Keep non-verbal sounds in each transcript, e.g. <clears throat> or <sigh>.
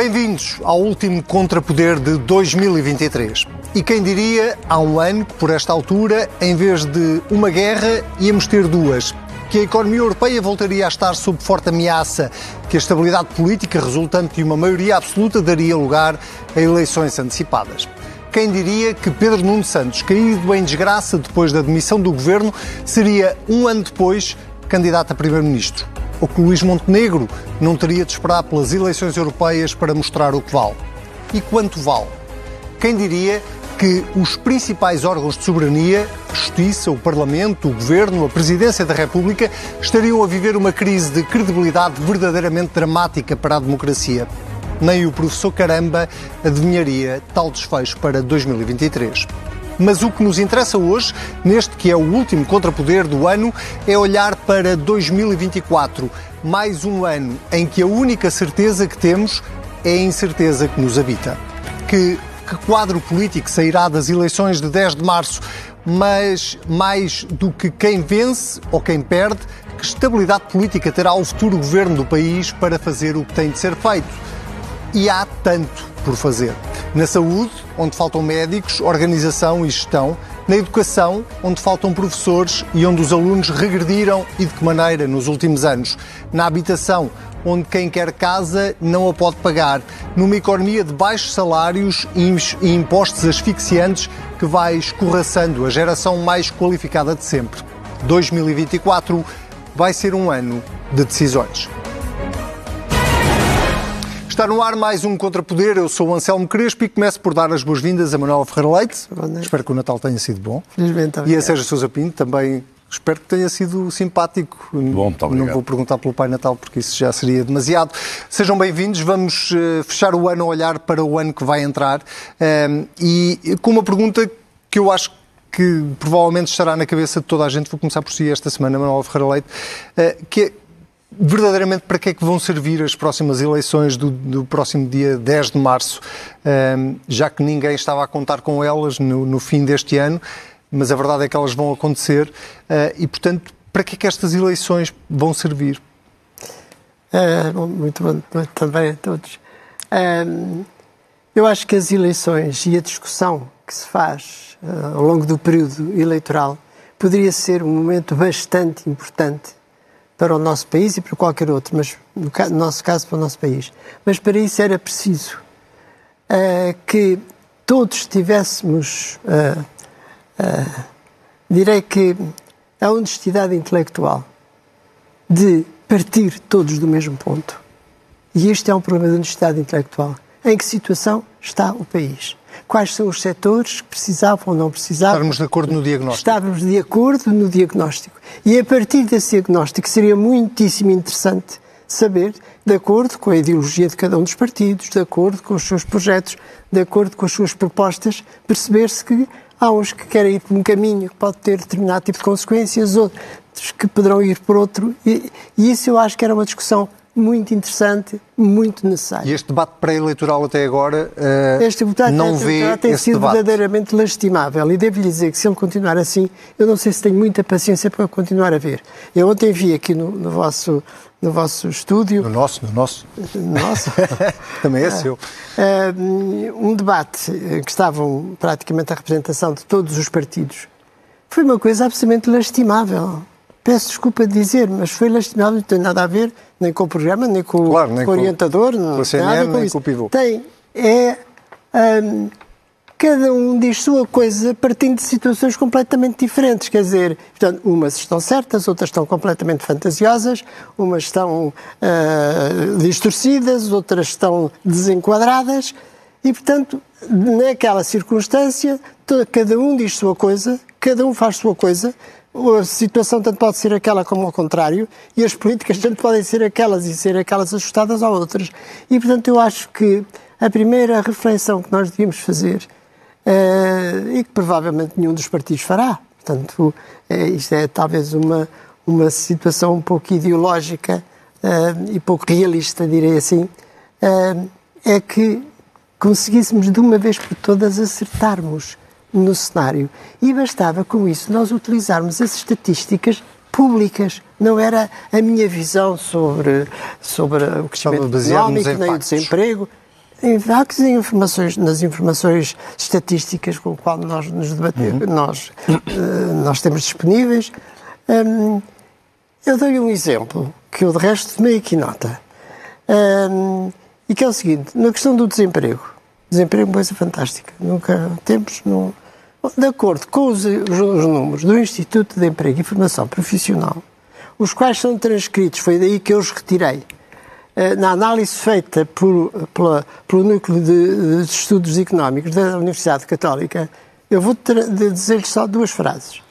Bem-vindos ao último Contrapoder de 2023. E quem diria, há um ano, por esta altura, em vez de uma guerra, íamos ter duas. Que a economia europeia voltaria a estar sob forte ameaça, que a estabilidade política resultante de uma maioria absoluta daria lugar a eleições antecipadas. Quem diria que Pedro Nuno Santos, caído em desgraça depois da demissão do governo, seria um ano depois candidato a primeiro-ministro? Ou que Luís Montenegro não teria de esperar pelas eleições europeias para mostrar o que vale. E quanto vale? Quem diria que os principais órgãos de soberania, Justiça, o Parlamento, o Governo, a Presidência da República, estariam a viver uma crise de credibilidade verdadeiramente dramática para a democracia. Nem o professor Caramba adivinharia tal desfecho para 2023. Mas o que nos interessa hoje, neste que é o último contrapoder do ano, é olhar para 2024. Mais um ano em que a única certeza que temos é a incerteza que nos habita. Que, que quadro político sairá das eleições de 10 de março, mas mais do que quem vence ou quem perde, que estabilidade política terá o futuro governo do país para fazer o que tem de ser feito? E há tanto por fazer. Na saúde, onde faltam médicos, organização e gestão. Na educação, onde faltam professores e onde os alunos regrediram e de que maneira nos últimos anos. Na habitação, onde quem quer casa não a pode pagar. Numa economia de baixos salários e impostos asfixiantes que vai escorraçando a geração mais qualificada de sempre. 2024 vai ser um ano de decisões. Está no ar mais um Contrapoder. Eu sou o Anselmo Crespo e começo por dar as boas-vindas a Manuela Ferreira Leite. Espero que o Natal tenha sido bom. Felizmente, e a Sérgio Sousa Pinto também. Espero que tenha sido simpático. Bom, muito obrigado. Não vou perguntar pelo Pai Natal porque isso já seria demasiado. Sejam bem-vindos. Vamos uh, fechar o ano a olhar para o ano que vai entrar uh, e com uma pergunta que eu acho que provavelmente estará na cabeça de toda a gente. Vou começar por si esta semana, Manuela Ferreira Leite, uh, que é verdadeiramente para que é que vão servir as próximas eleições do, do próximo dia 10 de março, um, já que ninguém estava a contar com elas no, no, fim deste ano, mas a verdade é que elas vão acontecer uh, e, portanto, para que é que estas eleições vão servir? Uh, muito bom também a todos. Uh, eu acho que as eleições e a discussão que se faz ah, ao longo do período eleitoral poderia ser um momento bastante importante para o nosso país e para qualquer outro, mas no, nosso caso para o nosso país. Mas para isso era preciso uh, que todos tivéssemos, uh, uh, direi que, a honestidade intelectual de partir todos do mesmo ponto. E este é um problema de honestidade intelectual. Em que situação está o país? Quais são os setores que precisavam ou não precisavam. Estávamos de acordo no diagnóstico. Estávamos de acordo no diagnóstico. E a partir desse diagnóstico seria muitíssimo interessante saber, de acordo com a ideologia de cada um dos partidos, de acordo com os seus projetos, de acordo com as suas propostas, perceber-se que há uns que querem ir por um caminho que pode ter determinado tipo de consequências, outros que poderão ir por outro. E, e isso eu acho que era uma discussão muito interessante, muito necessário. E este debate pré-eleitoral até agora uh, este debate não vê tem sido debate. verdadeiramente lastimável e devo-lhe dizer que se ele continuar assim, eu não sei se tenho muita paciência para continuar a ver. Eu ontem vi aqui no, no vosso no vosso estúdio. No nosso, no nosso. Nosso. <laughs> Também é ah, seu. Uh, um debate que estavam praticamente a representação de todos os partidos. Foi uma coisa absolutamente lastimável. Peço desculpa de dizer, mas foi lastimável, não tem nada a ver nem com o programa, nem com, claro, nem com o orientador, com, não com tem nada com nem isso. com o pivô. Tem, é, um, cada um diz sua coisa partindo de situações completamente diferentes, quer dizer, portanto, umas estão certas, outras estão completamente fantasiosas, umas estão uh, distorcidas, outras estão desenquadradas, e, portanto, naquela circunstância, cada um diz sua coisa, cada um faz sua coisa, a situação tanto pode ser aquela como ao contrário, e as políticas tanto podem ser aquelas e ser aquelas ajustadas a outras. E, portanto, eu acho que a primeira reflexão que nós devíamos fazer, uh, e que provavelmente nenhum dos partidos fará, portanto, uh, isto é talvez uma, uma situação um pouco ideológica uh, e pouco realista, direi assim, é que conseguíssemos de uma vez por todas acertarmos no cenário. E bastava com isso nós utilizarmos as estatísticas públicas. Não era a minha visão sobre, sobre o crescimento económico, nem o desemprego. e informações, nas informações estatísticas com as quais nós nos debatemos, uhum. nós, uh, nós temos disponíveis. Um, eu dou-lhe um exemplo, que eu de resto tomei aqui nota, um, e que é o seguinte, na questão do desemprego. Desemprego é uma coisa fantástica. Nunca temos, de acordo com os, os, os números do Instituto de Emprego e Formação Profissional, os quais são transcritos, foi daí que eu os retirei, eh, na análise feita por, pela, pelo Núcleo de, de, Estudos Económicos da Universidade Católica, eu vou dizer-lhe só duas frases.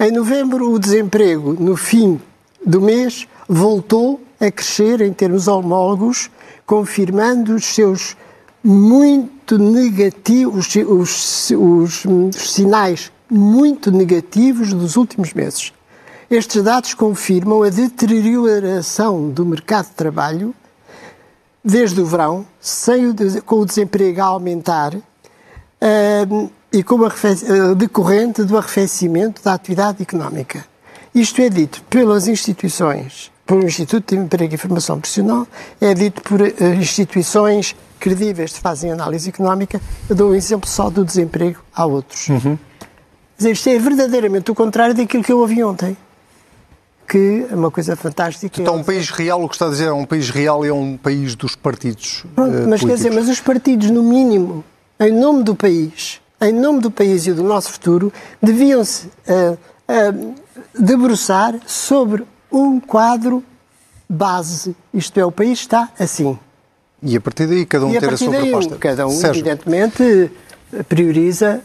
Em novembro, o desemprego, no fim do mês, voltou a crescer em termos homólogos, confirmando os seus muito negativos, os, os, os sinais muito negativos dos últimos meses. Estes dados confirmam a deterioração do mercado de trabalho desde o verão, o, com o desemprego a aumentar uh, e com a uh, decorrente do arrefecimento da atividade económica. Isto é dito pelas instituições, pelo Instituto de Emprego e Formação Profissional, é dito por uh, instituições credíveis que fazem análise económica. Eu dou um exemplo só do desemprego, há outros. Uhum. Dizer, isto é verdadeiramente o contrário daquilo que eu ouvi ontem que é uma coisa fantástica. Então, um país real, o que está a dizer é um país real e é um país dos partidos. Pronto, uh, mas políticos. quer dizer, mas os partidos, no mínimo, em nome do país, em nome do país e do nosso futuro, deviam-se uh, uh, debruçar sobre um quadro base. Isto é, o país está assim. E a partir daí cada um ter a sua daí, proposta. Cada um, Sérgio. evidentemente, prioriza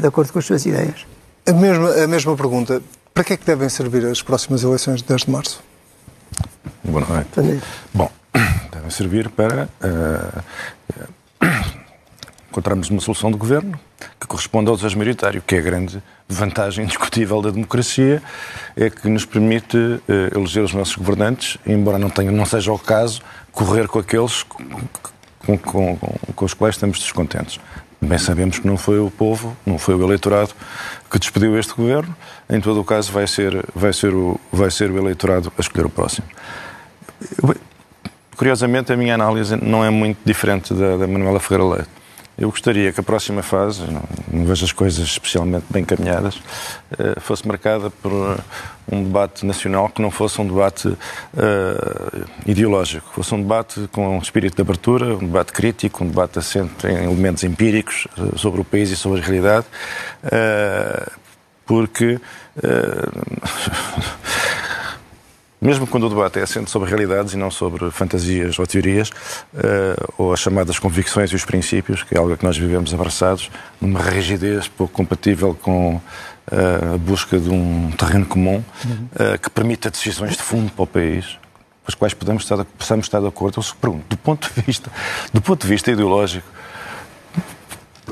de acordo com as suas ideias. A mesma, a mesma pergunta. Para que é que devem servir as próximas eleições de 10 de março? Boa noite. Bom, <clears throat> devem servir para uh, encontrarmos uma solução de governo que corresponda ao desejo maioritário, que é a grande vantagem indiscutível da democracia, é que nos permite uh, eleger os nossos governantes, embora não, tenha, não seja o caso, correr com aqueles com, com, com, com os quais estamos descontentes. Bem sabemos que não foi o povo, não foi o eleitorado que despediu este governo. Em todo o caso, vai ser, vai ser, o, vai ser o eleitorado a escolher o próximo. Curiosamente, a minha análise não é muito diferente da, da Manuela Ferreira Leite. Eu gostaria que a próxima fase, não, não vejo as coisas especialmente bem caminhadas, uh, fosse marcada por uh, um debate nacional que não fosse um debate uh, ideológico, fosse um debate com um espírito de abertura, um debate crítico, um debate assente em elementos empíricos sobre o país e sobre a realidade, porque <laughs> mesmo quando o debate é assente sobre realidades e não sobre fantasias ou teorias, uh, ou as chamadas convicções e os princípios, que é algo que nós vivemos abraçados, numa rigidez pouco compatível com uh, a busca de um terreno comum uh, que permita decisões de fundo para o país, com as quais podemos estar, possamos estar de acordo. Eu se pergunto, do ponto de vista, do ponto de vista ideológico,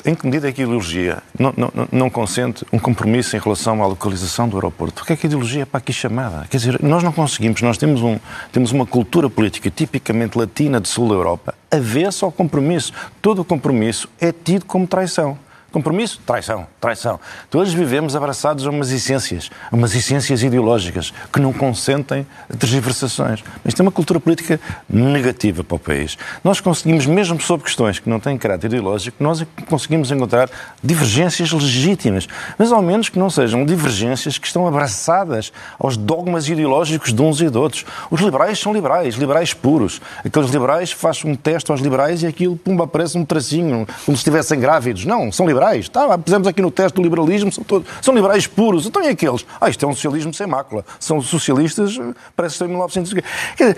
em que medida é que a ideologia não, não, não consente um compromisso em relação à localização do aeroporto? Porque é que a ideologia é para aqui chamada? Quer dizer, nós não conseguimos, nós temos, um, temos uma cultura política tipicamente latina de sul da Europa, avessa ao compromisso. Todo o compromisso é tido como traição. Compromisso? Traição, traição. Todos vivemos abraçados a umas essências, a umas essências ideológicas que não consentem tergiversações. Isto é uma cultura política negativa para o país. Nós conseguimos, mesmo sobre questões que não têm caráter ideológico, nós conseguimos encontrar divergências legítimas, mas ao menos que não sejam divergências que estão abraçadas aos dogmas ideológicos de uns e de outros. Os liberais são liberais, liberais puros. Aqueles liberais fazem um teste aos liberais e aquilo, pumba, aparece um tracinho, como se estivessem grávidos. Não, são liberais liberais. Tá, pusemos aqui no teste do liberalismo, são, todos, são liberais puros. Então e aqueles? Ah, isto é um socialismo sem mácula. São socialistas, parece que estão em 1900. Quer dizer,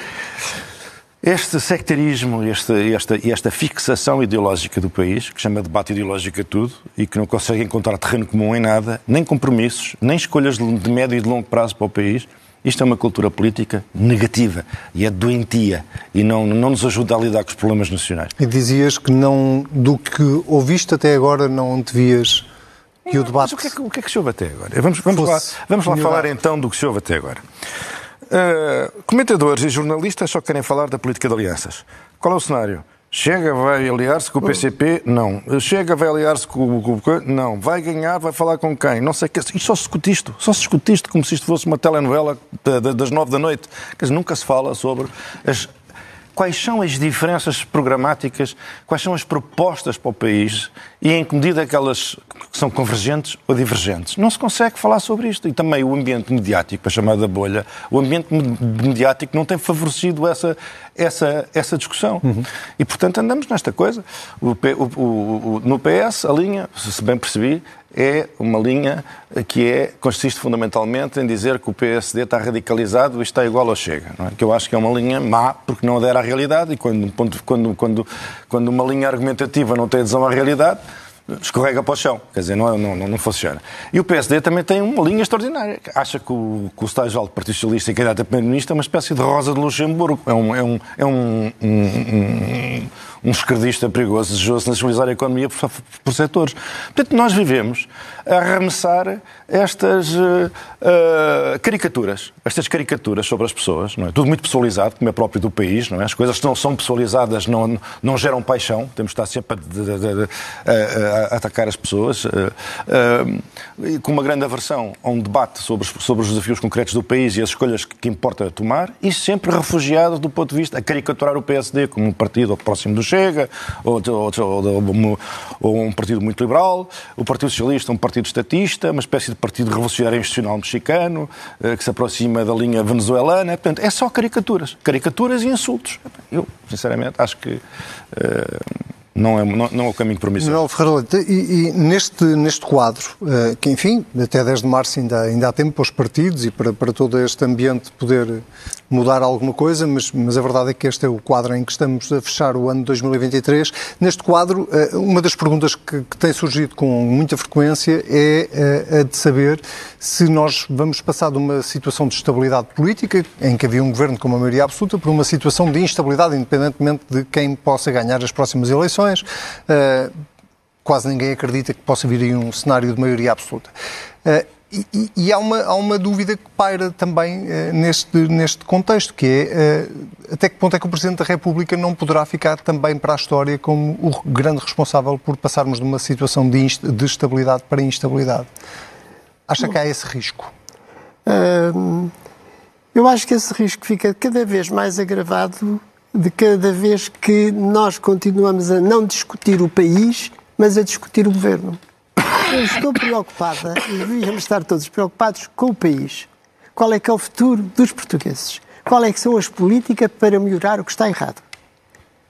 este sectarismo, esta, esta, esta fixação ideológica do país, que chama debate ideológico a tudo e que não consegue encontrar terreno comum em nada, nem compromissos, nem escolhas de médio e de longo prazo para o país, isto é uma cultura política negativa e é doentia e não, não nos ajuda a lidar com os problemas nacionais. E dizias que não, do que ouviste até agora, não devias que o debate. Mas o que, é que, o que é que se ouve até agora? Vamos, vamos lá, vamos lá falar então do que se ouve até agora. Uh, comentadores e jornalistas só querem falar da política de alianças. Qual é o cenário? Chega, vai aliar-se com o PCP? Não. Chega, vai aliar-se com o... Não. Vai ganhar, vai falar com quem? Não sei o que. E só se discute isto. Só se discute isto como se isto fosse uma telenovela das nove da noite. Quer dizer, nunca se fala sobre as quais são as diferenças programáticas, quais são as propostas para o país e em que medida é que elas são convergentes ou divergentes. Não se consegue falar sobre isto. E também o ambiente mediático, a chamada bolha, o ambiente mediático não tem favorecido essa, essa, essa discussão. Uhum. E, portanto, andamos nesta coisa. O, o, o, no PS, a linha, se bem percebi, é uma linha que é, consiste fundamentalmente em dizer que o PSD está radicalizado e está igual ao Chega. É? Que eu acho que é uma linha má, porque não adera à realidade e quando, quando, quando, quando uma linha argumentativa não tem adesão à realidade, escorrega para o chão. Quer dizer, não, não, não, funciona. E o PSD também tem uma linha extraordinária. Acha que o, que o estágio do Partido Socialista e candidato a Primeiro-Ministro é uma espécie de Rosa de Luxemburgo. É um, é um, é um, um, um, um esquerdista perigoso, desejoso nacionalizar a economia por, por setores. Portanto, nós vivemos a arremessar estas uh, caricaturas, estas caricaturas sobre as pessoas, não é? Tudo muito pessoalizado, como é próprio do país, não é? As coisas que não são pessoalizadas não, não geram paixão, temos de estar sempre a, a, a, atacar as pessoas, uh, com uma grande aversão a um debate sobre, sobre os desafios concretos do país e as escolhas que, que importa tomar, e sempre refugiado do ponto de vista a caricaturar o PSD como um partido próximo do Chega, ou, ou, ou, ou um partido muito liberal, o Partido Socialista um partido partido estatista, uma espécie de partido revolucionário institucional mexicano, eh, que se aproxima da linha venezuelana. Portanto, é só caricaturas. Caricaturas e insultos. Eu, sinceramente, acho que. Uh, não é, não, não é o caminho promissor. Manuel Ferreira Leite, e, e, neste, neste quadro, uh, que enfim, até 10 de março ainda, ainda há tempo para os partidos e para, para todo este ambiente poder mudar alguma coisa, mas, mas a verdade é que este é o quadro em que estamos a fechar o ano de 2023. Neste quadro, uh, uma das perguntas que, que, tem surgido com muita frequência é uh, a de saber se nós vamos passar de uma situação de estabilidade política, em que havia um governo com uma maioria absoluta, para uma situação de instabilidade, independentemente de quem possa ganhar as próximas eleições eleições. Uh, quase ninguém acredita que possa vir aí um cenário de maioria absoluta. Uh, e, e há, uma, há uma dúvida que paira também uh, neste, neste contexto, que é uh, até que ponto é que o Presidente da República não poderá ficar também para a história como o grande responsável por passarmos de uma situação de, de estabilidade para instabilidade? Acha que há esse risco? Eu acho que esse risco fica cada vez mais agravado de cada vez que nós continuamos a não discutir o país, mas a discutir o governo. Eu estou preocupada, e devíamos estar todos preocupados com o país. Qual é que é o futuro dos portugueses? Qual é que são as políticas para melhorar o que está errado?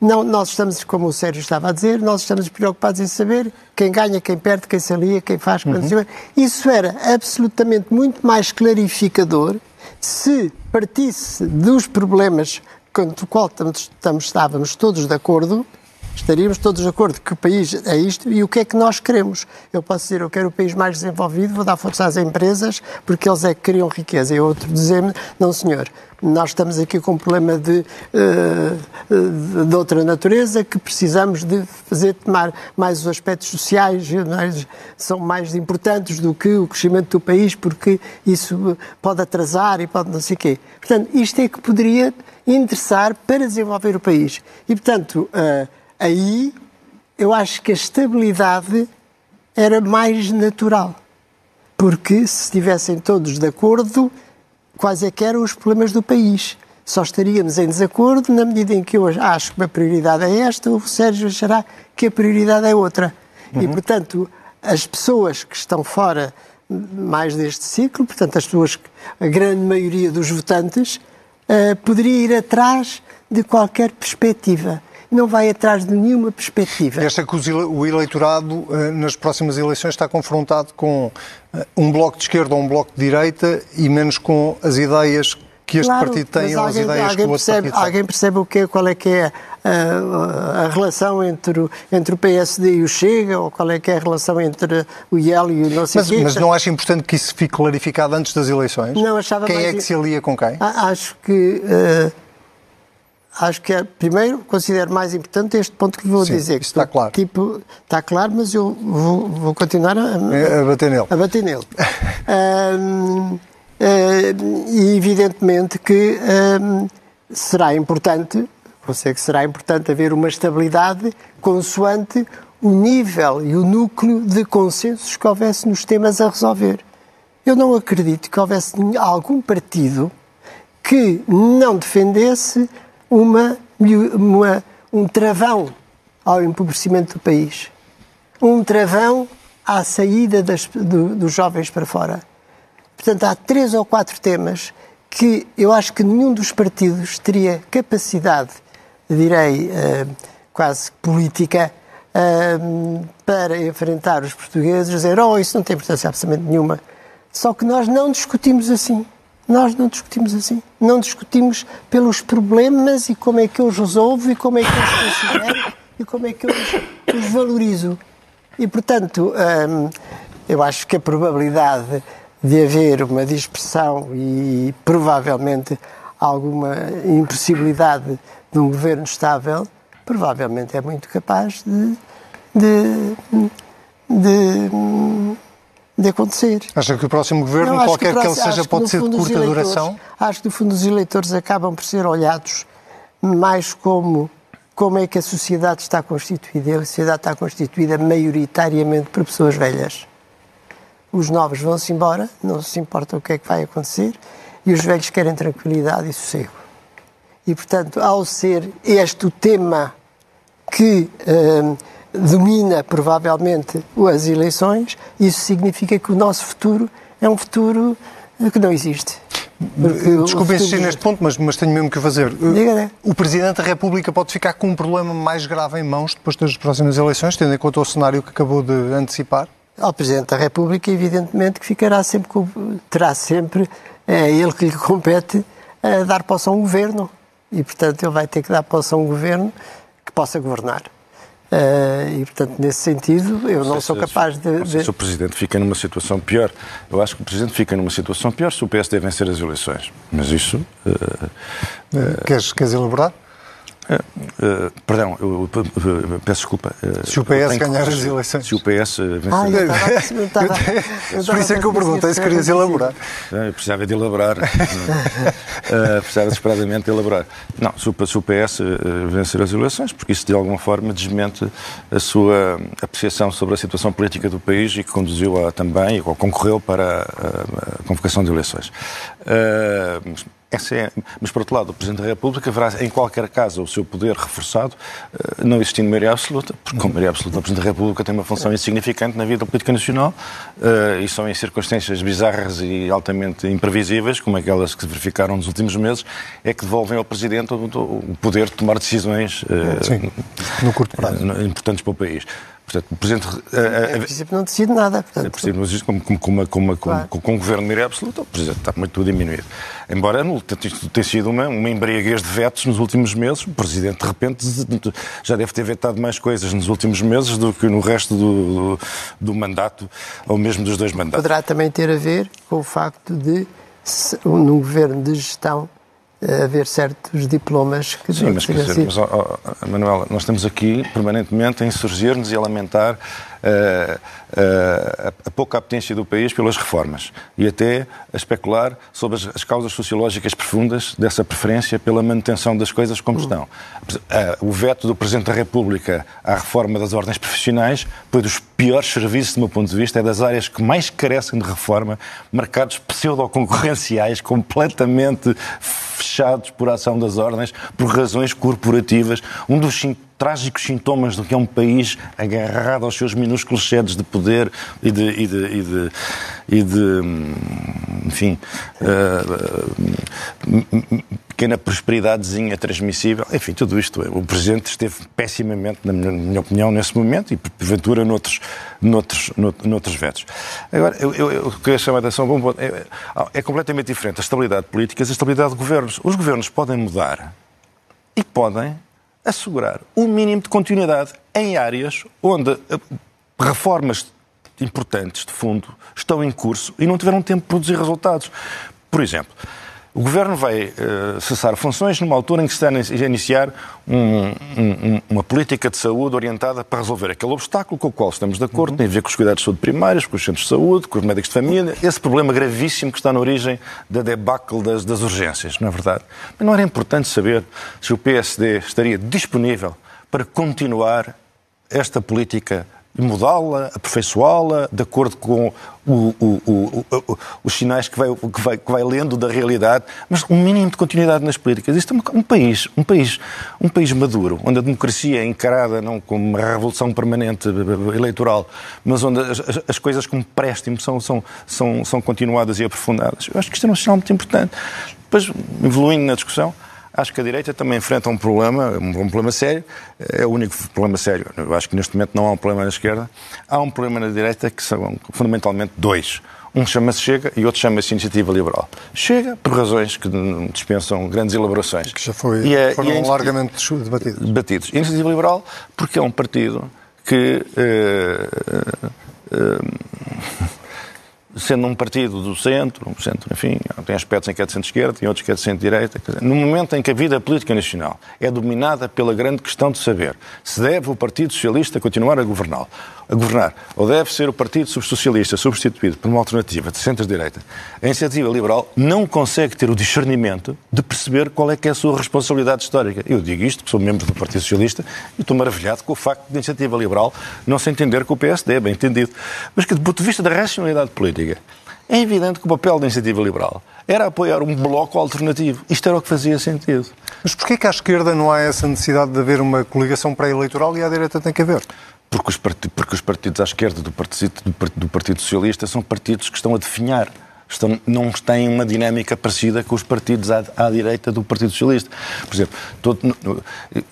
Não, nós estamos, como o Sérgio estava a dizer, nós estamos preocupados em saber quem ganha, quem perde, quem se alia, quem faz, quem uhum. Isso era absolutamente muito mais clarificador se partisse dos problemas com o qual estamos, estávamos todos de acordo, estaríamos todos de acordo que o país é isto e o que é que nós queremos. Eu posso dizer, eu quero o país mais desenvolvido, vou dar força às empresas, porque eles é que criam riqueza. E outro dizer-me, não senhor, nós estamos aqui com um problema de, uh, de outra natureza que precisamos de fazer tomar mais os aspectos sociais, mais, são mais importantes do que o crescimento do país, porque isso pode atrasar e pode não sei o quê. Portanto, isto é que poderia interessar para desenvolver o país. E, portanto, uh, aí eu acho que a estabilidade era mais natural. Porque se estivessem todos de acordo, quais é que eram os problemas do país? Só estaríamos em desacordo na medida em que eu acho que a prioridade é esta, o Sérgio achará que a prioridade é outra. Uhum. E, portanto, as pessoas que estão fora mais deste ciclo, portanto, as pessoas, a grande maioria dos votantes, uh, poderia ir atrás de qualquer perspectiva. Não vai atrás de nenhuma perspectiva. Esta que o eleitorado, uh, nas próximas eleições, está confrontado com uh, um bloco de esquerda ou um bloco de direita e menos com as ideias que este claro, partido tem as ideias alguém que o outro percebe, Alguém percebe o que, qual é que é a, a, relação entre o, entre o PSD e o Chega, ou qual é que é a relação entre o IEL e o não sei mas, quê. Mas não acha importante que isso fique clarificado antes das eleições? Não, achava Quem mais... é que se alia com quem? Acho que... Uh, acho que é, primeiro considero mais importante este ponto que vou Sim, dizer. Que está claro. Tipo, está claro, mas eu vou, vou continuar a, a, bater nele. A bater nele. <laughs> um, e evidentemente que um, será importante, sei que será importante haver uma estabilidade consoante o nível e o núcleo de consensos que houvesse nos temas a resolver. Eu não acredito que houvesse algum partido que não defendesse uma uma, um travão ao empobrecimento do país, um travão à saída das, do, dos jovens para fora. Portanto, há três ou quatro temas que eu acho que nenhum dos partidos teria capacidade, direi, uh, quase política, uh, para enfrentar os portugueses, dizer, oh, isso não tem importância absolutamente nenhuma. Só que nós não discutimos assim. Nós não discutimos assim. Não discutimos pelos problemas e como é que eu os resolvo e como é que eu os considero e como é que eu os, os valorizo. E, portanto, hum, eu acho que a probabilidade de haver uma dispersão e provavelmente alguma impossibilidade de um governo estável, provavelmente é muito capaz de, de, de de acontecer. Acha que o próximo governo, qualquer que, próximo, que ele seja, pode ser de curta duração? Acho que, no fundo, os eleitores acabam por ser olhados mais como como é que a sociedade está constituída. E a sociedade está constituída maioritariamente por pessoas velhas. Os novos vão-se embora, não se importa o que é que vai acontecer, e os velhos querem tranquilidade e sossego. E, portanto, ao ser este o tema que. Hum, domina provavelmente as eleições, isso significa que o nosso futuro é um futuro que não existe. Desculpe insistir neste ponto, mas, mas tenho mesmo que fazer. Diga, o Presidente da República pode ficar com um problema mais grave em mãos depois das próximas eleições, tendo em conta o cenário que acabou de antecipar? Ao Presidente da República, evidentemente, que ficará sempre, terá sempre, é ele que lhe compete, a dar posse a um governo. E, portanto, ele vai ter que dar posse a um governo que possa governar. Uh, e, portanto, nesse sentido, eu não, não sou capaz de, de... Se o Presidente fica numa situação pior. Eu acho que o Presidente fica numa situação pior se o PSD vencer as eleições. Mas isso... Uh, uh, queres, queres elaborar? Uh, uh, perdão, eu, eu, eu, peço desculpa. Uh, se o PS ganhar as eleições. Se o PS vencer. Ah, eu estava, Por isso é que eu perguntei se querias elaborar. Eu precisava de elaborar. <laughs> precisava desesperadamente de elaborar. Não, se o, se o PS vencer as eleições, porque isso de alguma forma desmente a sua apreciação sobre a situação política do país e que conduziu a, também, ou concorreu para a, a convocação de eleições. Essa é, mas, por outro lado, o Presidente da República verá, em qualquer caso, o seu poder reforçado, eh, não existindo maioria absoluta, porque, com maioria absoluta, o Presidente da República tem uma função insignificante na vida política nacional eh, e são em circunstâncias bizarras e altamente imprevisíveis, como aquelas que se verificaram nos últimos meses, é que devolvem ao Presidente o poder de tomar decisões eh, Sim, no curto prazo. importantes para o país. Portanto, o Presidente. A, a, princípio não decide nada. Portanto, a princípio não decide, como, como, como, como, claro. com, com um governo de maioria absoluta, o Presidente está muito diminuído. Embora isto tenha sido uma, uma embriaguez de vetos nos últimos meses, o Presidente, de repente, já deve ter vetado mais coisas nos últimos meses do que no resto do, do, do mandato, ou mesmo dos dois mandatos. Poderá também ter a ver com o facto de, num governo de gestão, haver certos diplomas que Sim, mas, dizer, assim. mas oh, oh, Manuela, nós estamos aqui permanentemente a insurgir-nos e a lamentar uh, uh, a pouca apetência do país pelas reformas e até a especular sobre as, as, causas sociológicas profundas dessa preferência pela manutenção das coisas como estão. Uh, o veto do Presidente da República à reforma das ordens profissionais foi dos piores serviços, do meu ponto de vista, é das áreas que mais carecem de reforma, mercados pseudo-concorrenciais completamente fechados por ação das ordens, por razões corporativas. Um dos trágicos sintomas do que é um país agarrado aos seus minúsculos sedes de poder e de, e de, e de, e de enfim, uh, pequena prosperidadezinha transmissível. Enfim, tudo isto. É. O Presidente esteve pessimamente, na minha, na minha opinião, nesse momento e, porventura, noutros, noutros, noutros vetos. Agora, eu, eu, eu queria chamar a atenção a um ponto. É, é completamente diferente a estabilidade política e a estabilidade de governos. Os governos podem mudar e podem assegurar o mínimo de continuidade em áreas onde eh, reformas importantes de fundo estão em curso e não tiveram tempo de produzir resultados. Por exemplo, o Governo vai uh, cessar funções numa altura em que se está a iniciar um, um, uma política de saúde orientada para resolver aquele obstáculo com o qual estamos de acordo, uhum. tem a ver com os cuidados de saúde primários, com os centros de saúde, com os médicos de família, esse problema gravíssimo que está na origem da debacle das, das urgências, não é verdade? Mas não era importante saber se o PSD estaria disponível para continuar esta política mudá-la, aperfeiçoá-la, de acordo com o, o, o, os sinais que vai, que, vai, que vai lendo da realidade, mas um mínimo de continuidade nas políticas. Isto é um país, um país, um país maduro, onde a democracia é encarada não como uma revolução permanente eleitoral, mas onde as, as coisas como empréstimo são, são, são, são continuadas e aprofundadas. Eu acho que isto é um sinal muito importante. Depois, evoluindo na discussão, Acho que a direita também enfrenta um problema, um, problema sério, é o único problema sério. Eu acho que neste momento não há um problema na esquerda. Há um problema na direita que são fundamentalmente dois. Um chama-se Chega e outro chama-se Iniciativa Liberal. Chega por razões que dispensam grandes elaborações. Que já foi, e é, foram e é, largamente debatidos. debatidos. Iniciativa Liberal porque é um partido que... Uh, uh, sendo um partido do centro, um centro, enfim, tem aspectos em que é de centro-esquerda, tem outros que é de centro-direita. No momento em que a vida política nacional é dominada pela grande questão de saber se deve o Partido Socialista continuar a governar a governar, ou deve ser o Partido Socialista substituído por uma alternativa de centro-direita, a iniciativa liberal não consegue ter o discernimento de perceber qual é que é a sua responsabilidade histórica. Eu digo isto, que sou membro do Partido Socialista, e estou maravilhado com o facto de a iniciativa liberal não se entender com o PSD, é bem entendido. Mas que, do ponto de vista da racionalidade política, é evidente que o papel da iniciativa liberal era apoiar um bloco alternativo. Isto era o que fazia sentido. Mas porquê que à esquerda não há essa necessidade de haver uma coligação pré-eleitoral e à direita tem que haver? Porque os, partidos, porque os partidos à esquerda do Partido, do Partido Socialista são partidos que estão a definhar Estão, não têm uma dinâmica parecida com os partidos à, à direita do Partido Socialista. Por exemplo, todo,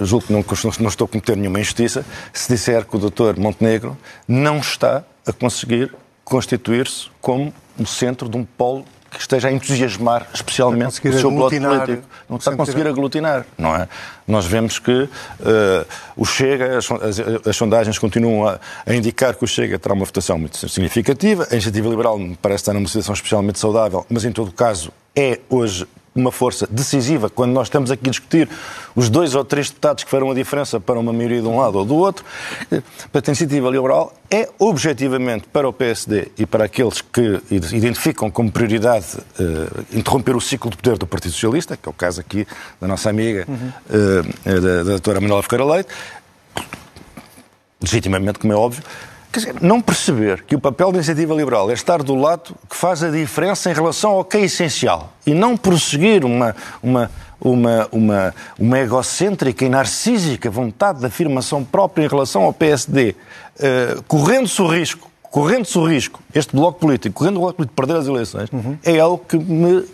julgo que não, não, estou a cometer nenhuma injustiça se disser que o doutor Montenegro não está a conseguir constituir-se como o centro de um polo que esteja a entusiasmar especialmente o seu bloco político. Não está a conseguir aglutinar, não é? Nós vemos que uh, o Chega, as, as, as sondagens continuam a, a, indicar que o Chega terá uma votação muito significativa. A Iniciativa Liberal me parece estar numa situação especialmente saudável, mas em todo caso é hoje uma força decisiva quando nós estamos aqui a discutir os dois ou três deputados que farão a diferença para uma maioria de um lado ou do outro. Portanto, a iniciativa liberal é objetivamente para o PSD e para aqueles que identificam como prioridade uh, interromper o ciclo de poder do Partido Socialista, que é o caso aqui da nossa amiga, uhum. uh, da, da doutora Manuela Ferreira Leite, legitimamente, como é óbvio, dizer, não perceber que o papel da iniciativa liberal é estar do lado que faz a diferença em relação ao que é essencial e não prosseguir uma, uma, uma, uma, uma egocêntrica e narcísica vontade de afirmação própria em relação ao PSD, uh, eh, correndo-se o risco correndo-se o risco, este bloco político, correndo o risco de perder as eleições, uhum. é algo que me uh,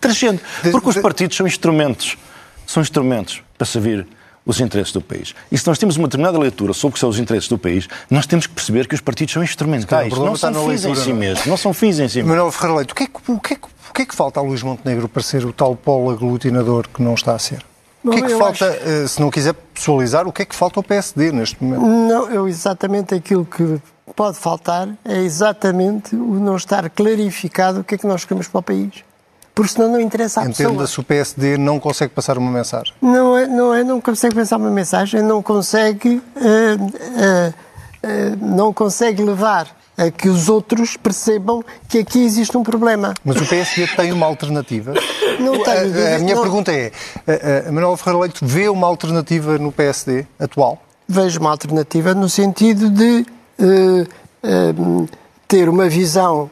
transcende. Porque os partidos são instrumentos, são instrumentos para servir os interesses do país. E se nós temos uma determinada leitura sobre o que são os interesses do país, nós temos que perceber que os partidos são instrumentais, não são fins em si é? mesmos, não são fins em si mesmos. Manuel Ferreira Leite, o que, é que, o, que é que, o que é que falta a Luís Montenegro para ser o tal polo aglutinador que não está a ser? O que é que falta, acho... Eh, se não quiser pessoalizar, o que é que falta ao PSD neste momento? Não, eu exatamente aquilo que pode faltar é exatamente o não estar clarificado o que é que nós queremos para o país porque senão não interessa à pessoa. Entenda-se o PSD não consegue passar uma mensagem. Não é, não é, não consegue passar uma mensagem, não consegue, uh, uh, uh, não consegue levar a que os outros percebam que aqui existe um problema. Mas o PSD tem uma alternativa? Não tem. A, a minha não... pergunta é, a, a Manuel Ferreira Leite vê uma alternativa no PSD atual? Vejo uma alternativa no sentido de ter uma visão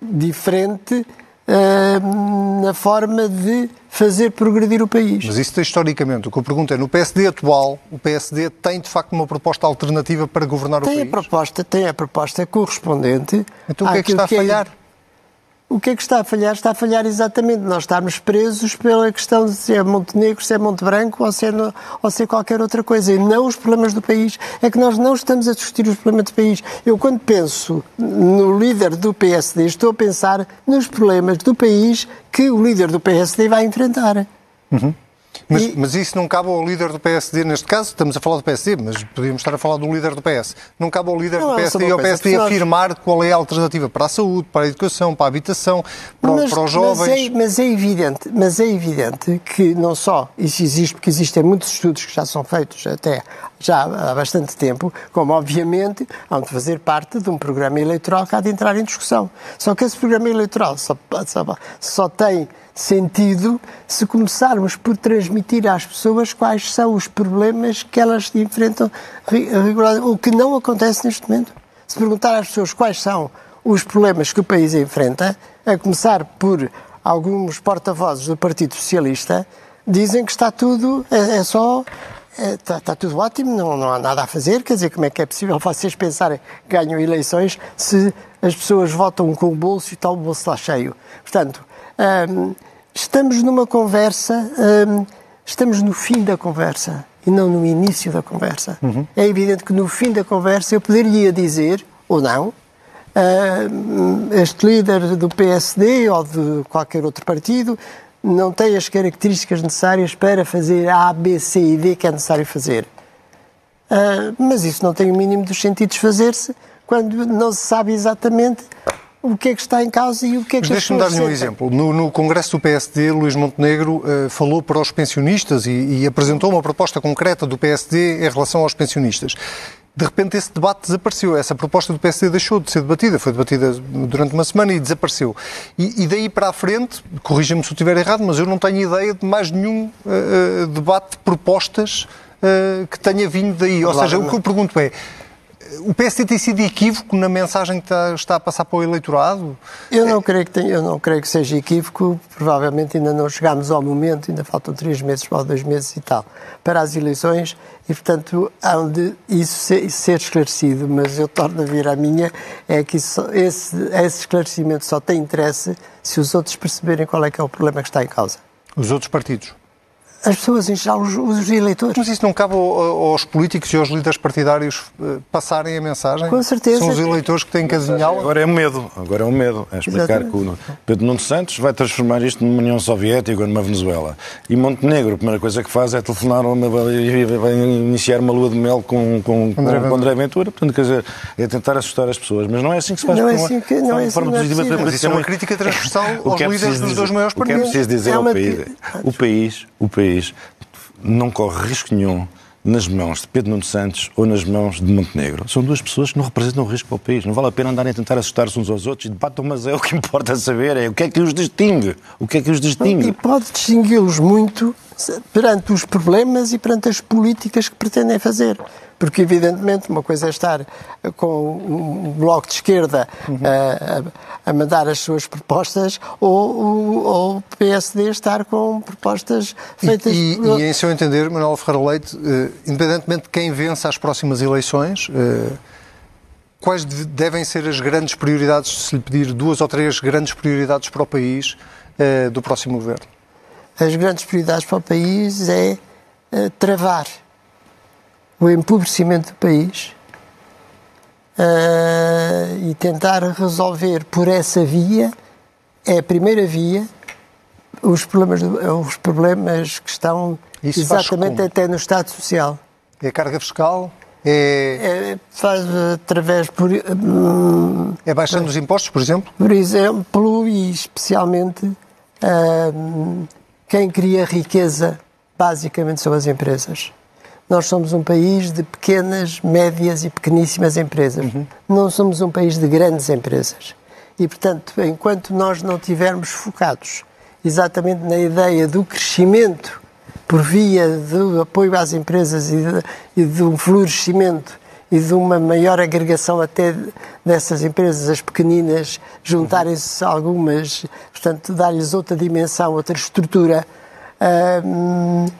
diferente uh, na forma de fazer progredir o país. Mas isso historicamente. O que eu pergunto é, no PSD atual, o PSD tem de facto uma proposta alternativa para governar tem o país? A proposta, tem a proposta correspondente. Então o que é que está a falhar? É o que é que está a falhar? Está a falhar exatamente nós estarmos presos pela questão de se é Montenegro, se é Monte Branco ou se é, no, ou se é qualquer outra coisa, e não os problemas do país. É que nós não estamos a discutir os problemas do país. Eu, quando penso no líder do PSD, estou a pensar nos problemas do país que o líder do PSD vai enfrentar. Uhum. Mas, e... mas, isso não cabe ao líder do PSD, neste caso, estamos a falar do PSD, mas podíamos estar a falar do líder do PS. Não cabe ao líder não, do PSD e ao PSD afirmar qual é a alternativa para a saúde, para a educação, para a habitação, para, mas, para os jovens. Mas é, mas é, evidente, mas é evidente que não só isso existe, porque existem muitos estudos que já são feitos até já há bastante tempo, como obviamente hão de fazer parte de um programa eleitoral que há de entrar em discussão. Só que esse programa eleitoral só, só, só tem sentido se começarmos por transmitir às pessoas quais são os problemas que elas enfrentam regularmente, o que não acontece neste momento. Se perguntar às pessoas quais são os problemas que o país enfrenta, a começar por alguns porta-vozes do Partido Socialista, dizem que está tudo, é, é só Está, é, está, tudo ótimo, não, não há nada a fazer. Quer dizer, como é que é possível vocês pensarem que ganham eleições se as pessoas votam com o bolso e está o bolso lá cheio? Portanto, hum, estamos numa conversa, hum, estamos no fim da conversa e não no início da conversa. Uhum. É evidente que no fim da conversa eu poderia dizer, ou não, hum, este líder do PSD ou de qualquer outro partido não tem as características necessárias para fazer A, B, C e D que é necessário fazer. Uh, mas isso não tem o mínimo dos sentidos fazer-se quando não se sabe exatamente o que é que está em causa e o que é que Mas deixe-me dar-lhe um exemplo. No, no, Congresso do PSD, Luís Montenegro uh, falou para os pensionistas e, e, apresentou uma proposta concreta do PSD em relação aos pensionistas de repente esse debate desapareceu. Essa proposta do PSD deixou de ser debatida, foi debatida durante uma semana e desapareceu. E, e daí para a frente, corrija-me se eu estiver errado, mas eu não tenho ideia de mais nenhum uh, debate de propostas uh, que tenha vindo daí. Ou seja, o que eu pergunto é, o PSD tem sido equívoco na mensagem que está, está, a passar para o eleitorado? Eu não, creio que tenha, eu não creio que seja equívoco. Provavelmente ainda não chegámos ao momento, ainda faltam três meses ou dois meses e tal, para as eleições e, portanto, há de isso ser, ser esclarecido. Mas eu torno a vir à minha, é que isso, esse, esse esclarecimento só tem interesse se os outros perceberem qual é que é o problema que está em causa. Os outros partidos? As pessoas em geral, os, os, eleitores. Mas isso não cabe aos políticos e aos líderes partidários eh, passarem a mensagem? Com certeza. São os eleitores que têm que azinhá-la? Agora é um medo, agora é um medo. É explicar Exatamente. que o Pedro Nuno Santos vai transformar isto numa União Soviética ou numa Venezuela. E Montenegro, a primeira coisa que faz é telefonar uma, vai iniciar uma lua de mel com, com, André, com, com André Ventura. Portanto, quer dizer, é tentar assustar as pesões. Mas não é assim que se faz. Não é assim que, não é assim forma positiva. É mas isso é uma crítica transversal aos é líderes dos dois maiores partidos. O que é preciso dizer é ao país, o país, o país não corre risco nenhum nas mãos de Pedro Nuno Santos ou nas mãos de Montenegro. São duas pessoas que não representam risco para o país. Não vale a pena andarem a tentar assustar-se uns aos outros e debatam, mas é o que <laughs> importa saber, é o que é que os distingue. O que é que os distingue. E pode distingui-los muito perante os problemas e perante as políticas que pretendem fazer. Porque, evidentemente, uma coisa é estar com um bloco de esquerda uhum. a, a, mandar as suas propostas ou, o PSD estar com propostas feitas... E, e, e em seu entender, Manuel Ferreira Leite, uh, independentemente de quem vença as próximas eleições... Uh, quais devem ser as grandes prioridades, se lhe pedir duas ou três grandes prioridades para o país uh, do próximo governo? As grandes prioridades para o país é uh, travar o empobrecimento do país uh, e tentar resolver por essa via, é a primeira via, os problemas, os problemas que estão Isso exatamente até no Estado Social. É a carga fiscal? É... é faz através por... Hum, é baixando os impostos, por exemplo? Por exemplo, e especialmente hum, quem cria riqueza basicamente são as empresas. Nós somos um país de pequenas, médias e pequeníssimas empresas. Uhum. Não somos um país de grandes empresas. E, portanto, enquanto nós não tivermos focados exatamente na ideia do crescimento por via do apoio às empresas e de, e de um florescimento e de uma maior agregação até dessas empresas, as pequeninas, juntarem-se algumas, portanto, dar-lhes outra dimensão, outra estrutura. Uh,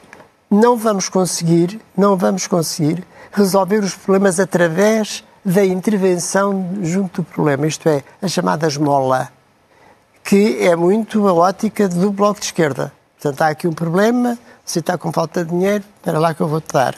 não vamos conseguir, não vamos conseguir resolver os problemas através da intervenção junto do problema, isto é, a chamada esmola, que é muito a ótica do Bloco de Esquerda. Portanto, há aqui um problema, você está com falta de dinheiro, espera lá que eu vou-te dar.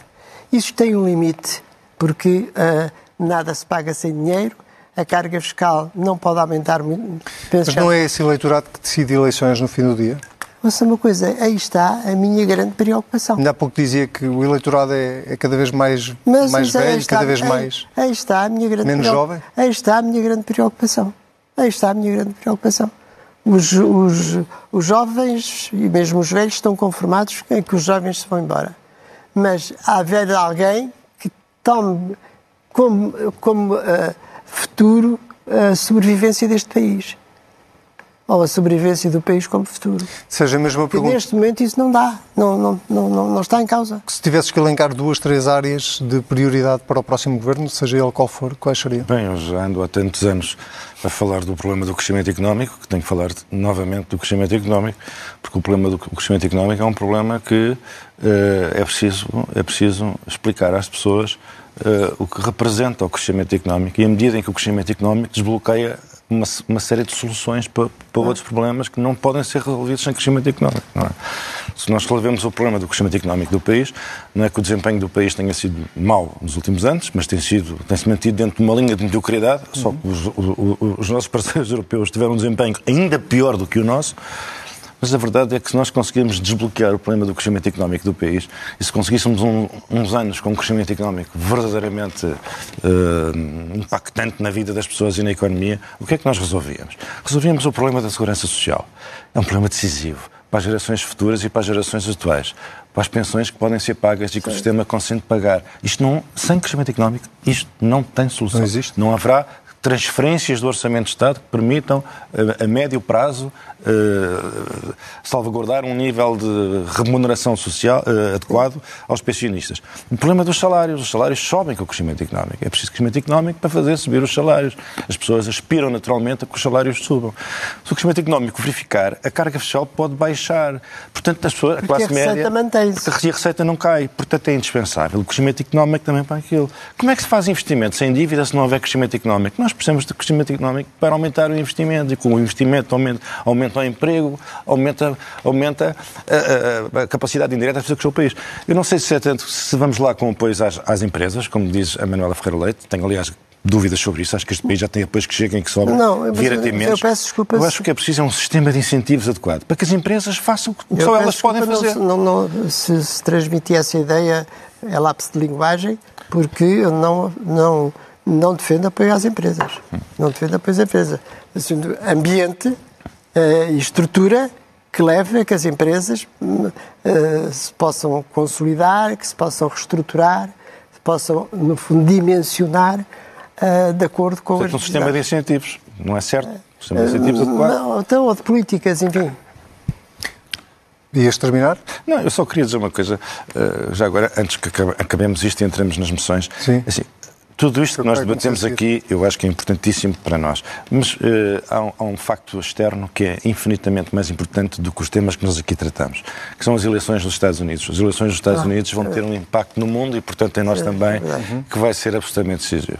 Isso tem um limite, porque uh, nada se paga sem dinheiro, a carga fiscal não pode aumentar muito. Mas não é esse eleitorado que decide eleições no fim do dia? Ouça uma coisa, aí está a minha grande preocupação. Ainda há pouco dizia que o eleitorado é, é cada vez mais, Mas, mais velho, está, cada vez aí, mais. Aí está a minha grande menos jovem. Aí está a minha grande preocupação. Aí está a minha grande preocupação. Os, os, os jovens e mesmo os velhos estão conformados em que os jovens se vão embora. Mas há haver alguém tome como, como uh, futuro a sobrevivência deste país. Ou a sobrevivência do país como futuro. Seja a mesma pergunta. neste momento isso não dá, não, não, não, não, está em causa. Se tivesses que elencar duas, três áreas de prioridade para o próximo governo, seja ele qual for, quais seriam? Bem, eu já ando há tantos anos a falar do problema do crescimento económico, que tenho que falar novamente do crescimento económico, porque o problema do crescimento económico é um problema que uh, é, preciso, é preciso explicar às pessoas uh, o que representa o crescimento económico e a medida em que o crescimento económico desbloqueia uma, uma série de soluções para, para outros problemas que não podem ser resolvidos sem crescimento económico. É? Se nós resolvemos o problema do crescimento económico do país, não é que o desempenho do país tenha sido mau nos últimos anos, mas tem sido tem-se mantido dentro de uma linha de mediocridade, só que os, os, os nossos parceiros <laughs> europeus tiveram um desempenho ainda pior do que o nosso. Mas a verdade é que se nós conseguirmos desbloquear o problema do crescimento económico do país e se conseguíssemos um, uns anos com um crescimento económico verdadeiramente uh, impactante na vida das pessoas e na economia, o que é que nós resolvíamos? Resolvíamos o problema da segurança social. É um problema decisivo para as gerações futuras e para as gerações atuais, para as pensões que podem ser pagas e que Sim. o sistema consente pagar. Isto não, sem crescimento económico, isto não tem solução. Não existe. Não haverá transferências do Orçamento de Estado que permitam, a, a médio prazo, uh, salvaguardar um nível de remuneração social uh, adequado aos pensionistas. O problema dos salários. Os salários sobem com o crescimento económico. É preciso crescimento económico para fazer subir os salários. As pessoas aspiram naturalmente a que os salários subam. Se o crescimento económico verificar, a carga fiscal pode baixar. Portanto, as pessoas, a classe a média... Porque a receita não cai. Portanto, é indispensável o crescimento económico também para aquilo. Como é que se faz investimento sem dívida se não houver crescimento económico? Nós precisamos de crescimento económico para aumentar o investimento. E com o investimento aumenta, aumenta o emprego, aumenta, aumenta a, a, a capacidade indireta das pessoas que o país. Eu não sei se é tanto se vamos lá com apoios às, às empresas, como diz a Manuela Ferreira Leite. Tenho, aliás, dúvidas sobre isso. Acho que este país já tem apoios que cheguem que sobram. Não, menos. Eu peço desculpa. Eu acho que é preciso um sistema de incentivos adequado para que as empresas façam o que só elas podem fazer. Não, não, se, se transmitir essa ideia é lápis de linguagem, porque eu não, não não defende apoio às empresas. Não defende apoio às empresas. Assim, ambiente uh, e estrutura que leve a que as empresas uh, se possam consolidar, que se possam reestruturar, se possam, no fundo, dimensionar uh, de acordo com Portanto, as um sistema de incentivos, não é certo? Um sistema de incentivos adequado? Não, então, ou de políticas, enfim. Ias terminar? Não, eu só queria dizer uma coisa, já agora, antes que acabemos isto e entremos nas moções. Sim. Assim, tudo isto que nós debatemos aqui, eu acho que é importantíssimo para nós. Mas uh, há, um, há, um, facto externo que é infinitamente mais importante do que os temas que nós aqui tratamos, que são as eleições dos Estados Unidos. As eleições dos Estados ah, Unidos vão ter um impacto no mundo e, portanto, em nós é também, que vai ser absolutamente decisivo.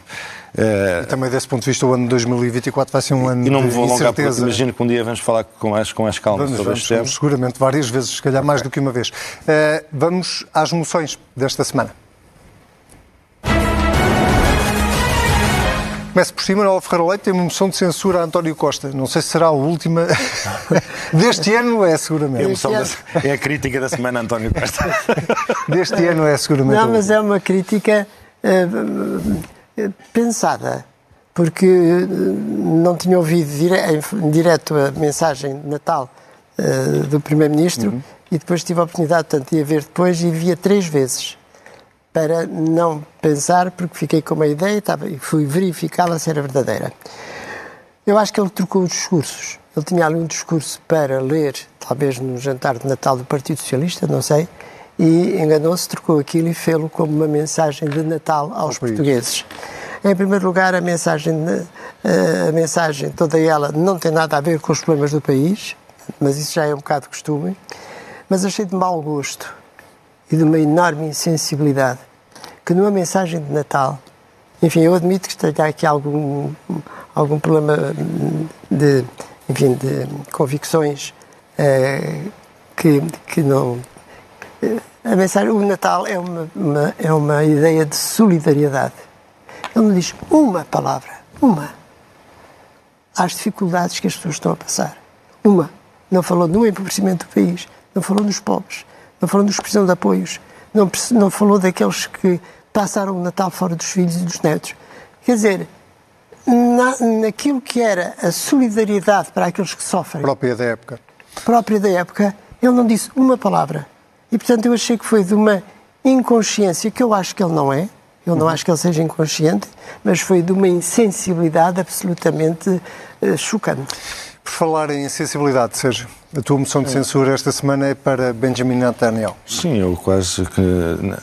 Uh, também desse ponto de vista, o ano de 2024 vai ser um ano de E não me vou alongar, porque imagino que um dia vamos falar com mais, com mais calma vamos, sobre vamos, este tema. Seguramente, várias vezes, se calhar mais do que uma vez. Uh, vamos às moções desta semana. Começo por cima, Manuel Ferreira Leite tem uma moção de censura a António Costa. Não sei se será a última <laughs> deste ano, é seguramente. É, é a crítica da semana, António Costa. <laughs> deste ano é seguramente. Não, mas é uma crítica uh, pensada, porque não tinha ouvido dire em direto a mensagem de Natal uh, do Primeiro-Ministro uhum. e depois tive a oportunidade, portanto, de a ver depois e via três vezes para não pensar, porque fiquei com uma ideia e fui verificá-la se era verdadeira. Eu acho que ele trocou os discursos. Ele tinha ali um discurso para ler, talvez no jantar de Natal do Partido Socialista, não sei, e enganou-se, trocou aquilo e fê-lo como uma mensagem de Natal aos portugueses. Em primeiro lugar, a mensagem, a mensagem toda ela não tem nada a ver com os problemas do país, mas isso já é um bocado costume. Mas achei de mau gosto e de uma enorme insensibilidade que numa mensagem de Natal, enfim, eu admito que tenha aqui algum, algum problema de, enfim, de convicções eh, que, que não... A mensagem, o Natal é uma, uma, é uma ideia de solidariedade. Ele não diz uma palavra, uma, às dificuldades que as pessoas estão a passar. Uma. Não falou no empobrecimento do país, não falou nos pobres, não falou nos que precisam de apoios, não, não falou daqueles que passaram o Natal fora dos filhos e dos netos. Quer dizer, na, naquilo que era a solidariedade para aqueles que sofrem. Própria da época. Própria da época, ele não disse uma palavra. E, portanto, eu achei que foi de uma inconsciência que eu acho que ele não é, Eu não acho que ele seja inconsciente, mas foi de uma insensibilidade absolutamente uh, chocante. Por falar em sensibilidade, Sérgio, a tua moção de censura esta semana é para Benjamin Netanyahu. Sim, eu quase que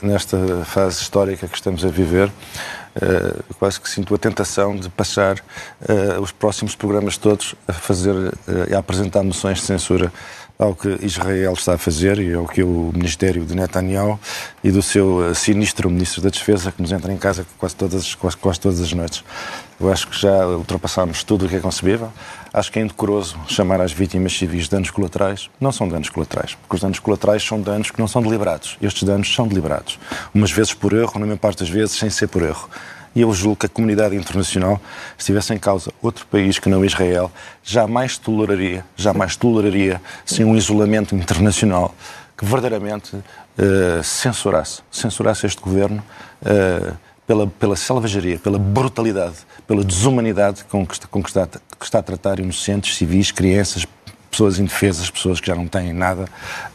nesta fase histórica que estamos a viver, Uh, quase que sinto a tentação de passar uh, os próximos programas todos a fazer uh, a apresentar moções de censura ao que Israel está a fazer e ao que o Ministério de Netanyahu e do seu sinistro Ministro da Defesa que nos entra em casa quase todas, quase, quase todas as noites. Eu acho que já ultrapassámos tudo o que é concebível. Acho que é indecoroso chamar às vítimas civis danos colaterais. Não são danos colaterais, porque os danos colaterais são danos que não são deliberados. Estes danos são deliberados. Umas vezes por erro, na maior parte das vezes sem ser por erro. E eu julgo que a comunidade internacional, se estivesse em causa outro país que não Israel, jamais toleraria, jamais toleraria, sem um isolamento internacional que verdadeiramente uh, censurasse, censurasse este governo uh, pela, pela selvageria, pela brutalidade, pela desumanidade com que está, com que está, que está a tratar inocentes, civis, crianças, pessoas indefesas, pessoas que já não têm nada,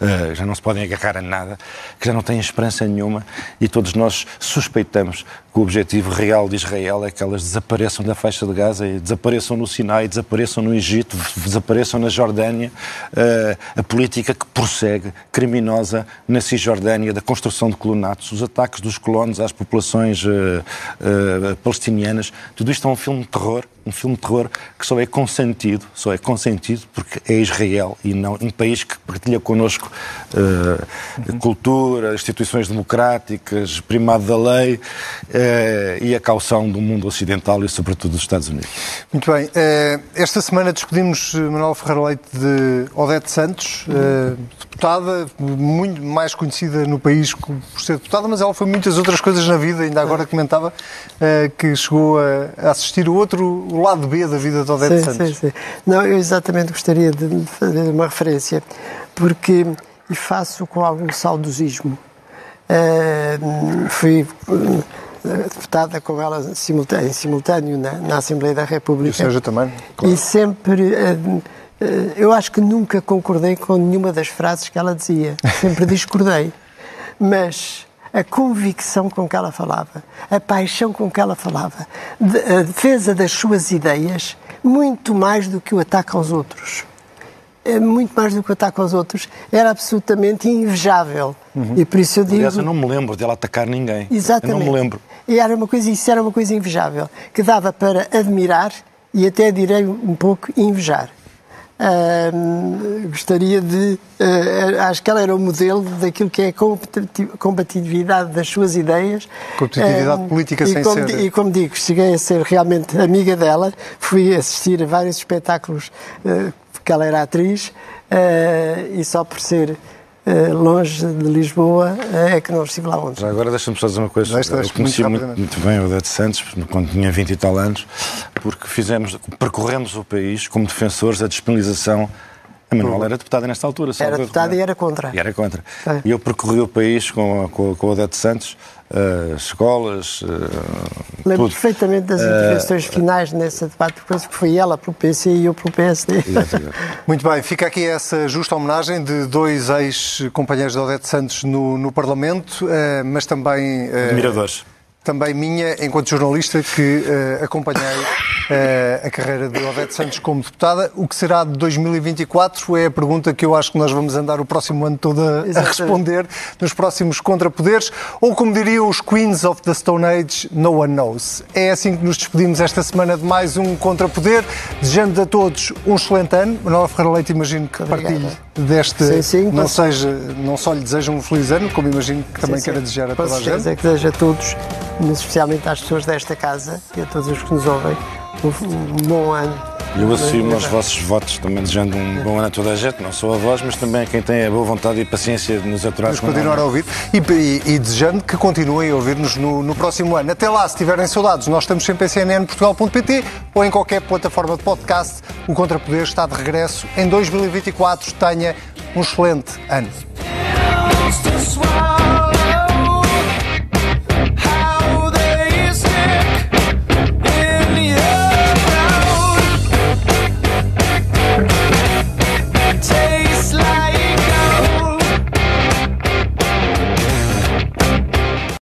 uh, já não se podem agarrar a nada, que já não têm esperança nenhuma e todos nós suspeitamos que o objetivo real de Israel é que elas desapareçam da faixa de Gaza desapareçam no Sinai, desapareçam no Egito, desapareçam na Jordânia. Uh, a política que prossegue, criminosa, na Cisjordânia, da construção de colonatos, os ataques dos colonos às populações uh, palestinianas, tudo isto é um filme de terror um filme de terror que só é consentido, só é consentido porque é Israel e não um país que partilha connosco uh, cultura, instituições democráticas, primado da lei uh, e a caução do mundo ocidental e sobretudo dos Estados Unidos. Muito bem. Uh, esta semana despedimos Manuel Ferreira Leite de Odete Santos, deputada, muito mais conhecida no país por ser deputada, mas ela foi muitas outras coisas na vida, ainda agora comentava que chegou a assistir o outro o lado B da vida de Odete sim, Santos. Sim, sim. Não, eu exatamente gostaria de fazer uma referência, porque, e faço com algum saudosismo, uh, fui uh, deputada com ela em simultâneo, na, na, Assembleia da República. E o Sérgio também, claro. E sempre... Uh, eu acho que nunca concordei com nenhuma das frases que ela dizia. Sempre discordei. Mas a convicção com que ela falava, a paixão com que ela falava, a defesa das suas ideias, muito mais do que o ataque aos outros. É muito mais do que o ataque aos outros, era absolutamente invejável. Uhum. E por isso eu digo. Aliás, eu não me lembro dela atacar ninguém. Exatamente. Eu não me lembro. E era uma coisa, isso era uma coisa invejável, que dava para admirar e até direi um pouco invejar. Uh, gostaria de. Uh, acho que ela era o modelo daquilo que é a compatibilidade das suas ideias. Competitividade uh, política sem como, ser. E como digo, cheguei a ser realmente amiga dela, fui assistir a vários espetáculos porque ela era atriz e só por ser longe de Lisboa uh, é que não estive lá ontem. agora deixa-me só dizer uma coisa. Deixa, eu conheci muito, muito, bem o Odete Santos quando tinha 20 e tal anos, porque fizemos, percorremos o país como defensores da despenalização a Manuel era deputada nesta altura. Era deputada e era contra. E era contra. É. E eu percorri o país com, com, com o Odete Santos, uh, escolas, uh, Lembro tudo. perfeitamente das intervenções uh, finais nesse debate, porque foi ela para o PC e eu para o PSD. Muito bem, fica aqui essa justa homenagem de dois ex-companheiros de Odete Santos no, no Parlamento, mas também... Admiradores também minha, enquanto jornalista, que uh, acompanhei uh, a carreira de Odete Santos como deputada. O que será de 2024 é a pergunta que eu acho que nós vamos andar o próximo ano todo a, a responder nos próximos contrapoderes. Ou, como diriam os Queens of the Stone Age, no one knows. É assim que nos despedimos esta semana de mais um Contrapoder, desejando a todos um excelente ano. Manuela Ferreira Leite, imagino que partilhe deste. Sim, sim, não, seja, não só lhe desejo um feliz ano, como imagino que também sim, queira desejar a toda a gente. É que a todos especialmente às pessoas desta casa e a todos os que nos ouvem, um bom ano. Eu assumo os vossos votos, também desejando um bom ano a toda a gente, não só a vós, mas também a quem tem a boa vontade e paciência de nos aturar. Nos continuar a ouvir e, e, e, desejando que continuem a ouvir-nos no, no, próximo ano. Até lá, se tiverem saudades, nós estamos sempre em cnnportugal.pt ou em qualquer plataforma de podcast. O Contrapoder está de regresso em 2024. Tenha um excelente ano.